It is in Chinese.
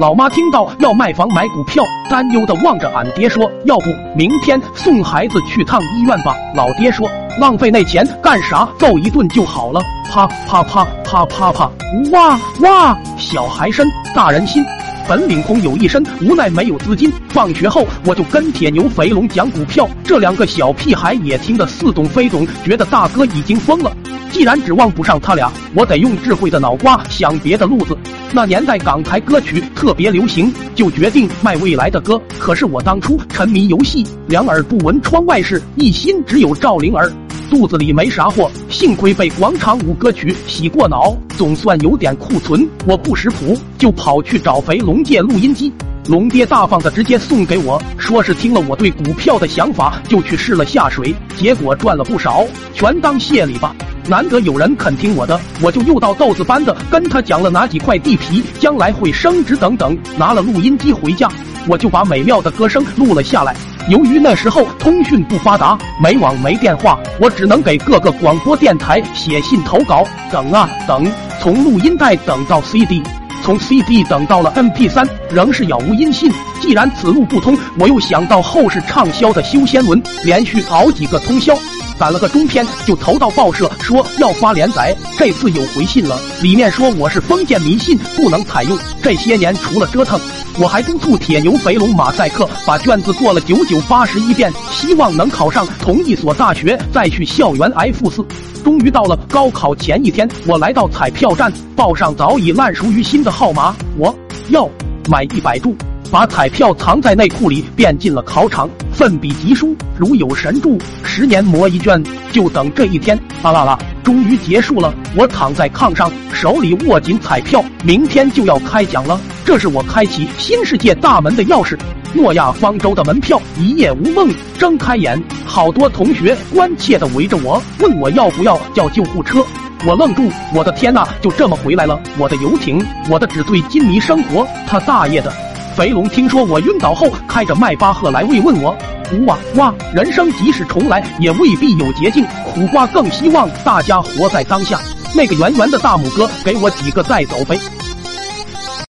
老妈听到要卖房买股票，担忧的望着俺爹说：“要不明天送孩子去趟医院吧？”老爹说：“浪费那钱干啥？揍一顿就好了。”啪啪啪啪啪啪！哇哇！小孩身，大人心。本领空有一身，无奈没有资金。放学后我就跟铁牛、肥龙讲股票，这两个小屁孩也听得似懂非懂，觉得大哥已经疯了。既然指望不上他俩，我得用智慧的脑瓜想别的路子。那年代港台歌曲特别流行，就决定卖未来的歌。可是我当初沉迷游戏，两耳不闻窗外事，一心只有赵灵儿。肚子里没啥货，幸亏被广场舞歌曲洗过脑，总算有点库存。我不识谱，就跑去找肥龙借录音机。龙爹大方的直接送给我，说是听了我对股票的想法，就去试了下水，结果赚了不少，全当谢礼吧。难得有人肯听我的，我就又到豆子班的跟他讲了哪几块地皮将来会升值等等。拿了录音机回家，我就把美妙的歌声录了下来。由于那时候通讯不发达，没网没电话，我只能给各个广播电台写信投稿。等啊等，从录音带等到 CD，从 CD 等到了 MP3，仍是杳无音信。既然此路不通，我又想到后世畅销的修仙文，连续熬几个通宵。赶了个中篇，就投到报社说要发连载。这次有回信了，里面说我是封建迷信，不能采用。这些年除了折腾，我还督促铁牛、肥龙、马赛克把卷子做了九九八十一遍，希望能考上同一所大学，再去校园 F 四。终于到了高考前一天，我来到彩票站，报上早已烂熟于心的号码，我要买一百注。把彩票藏在内裤里，便进了考场，奋笔疾书。如有神助，十年磨一卷，就等这一天。啦啦啦！终于结束了。我躺在炕上，手里握紧彩票，明天就要开奖了。这是我开启新世界大门的钥匙。诺亚方舟的门票，一夜无梦。睁开眼，好多同学关切的围着我，问我要不要叫救护车。我愣住，我的天呐，就这么回来了！我的游艇，我的纸醉金迷生活，他大爷的！肥龙听说我晕倒后，开着迈巴赫来慰问我。哇哇，人生即使重来，也未必有捷径。苦瓜更希望大家活在当下。那个圆圆的大拇哥，给我几个再走呗。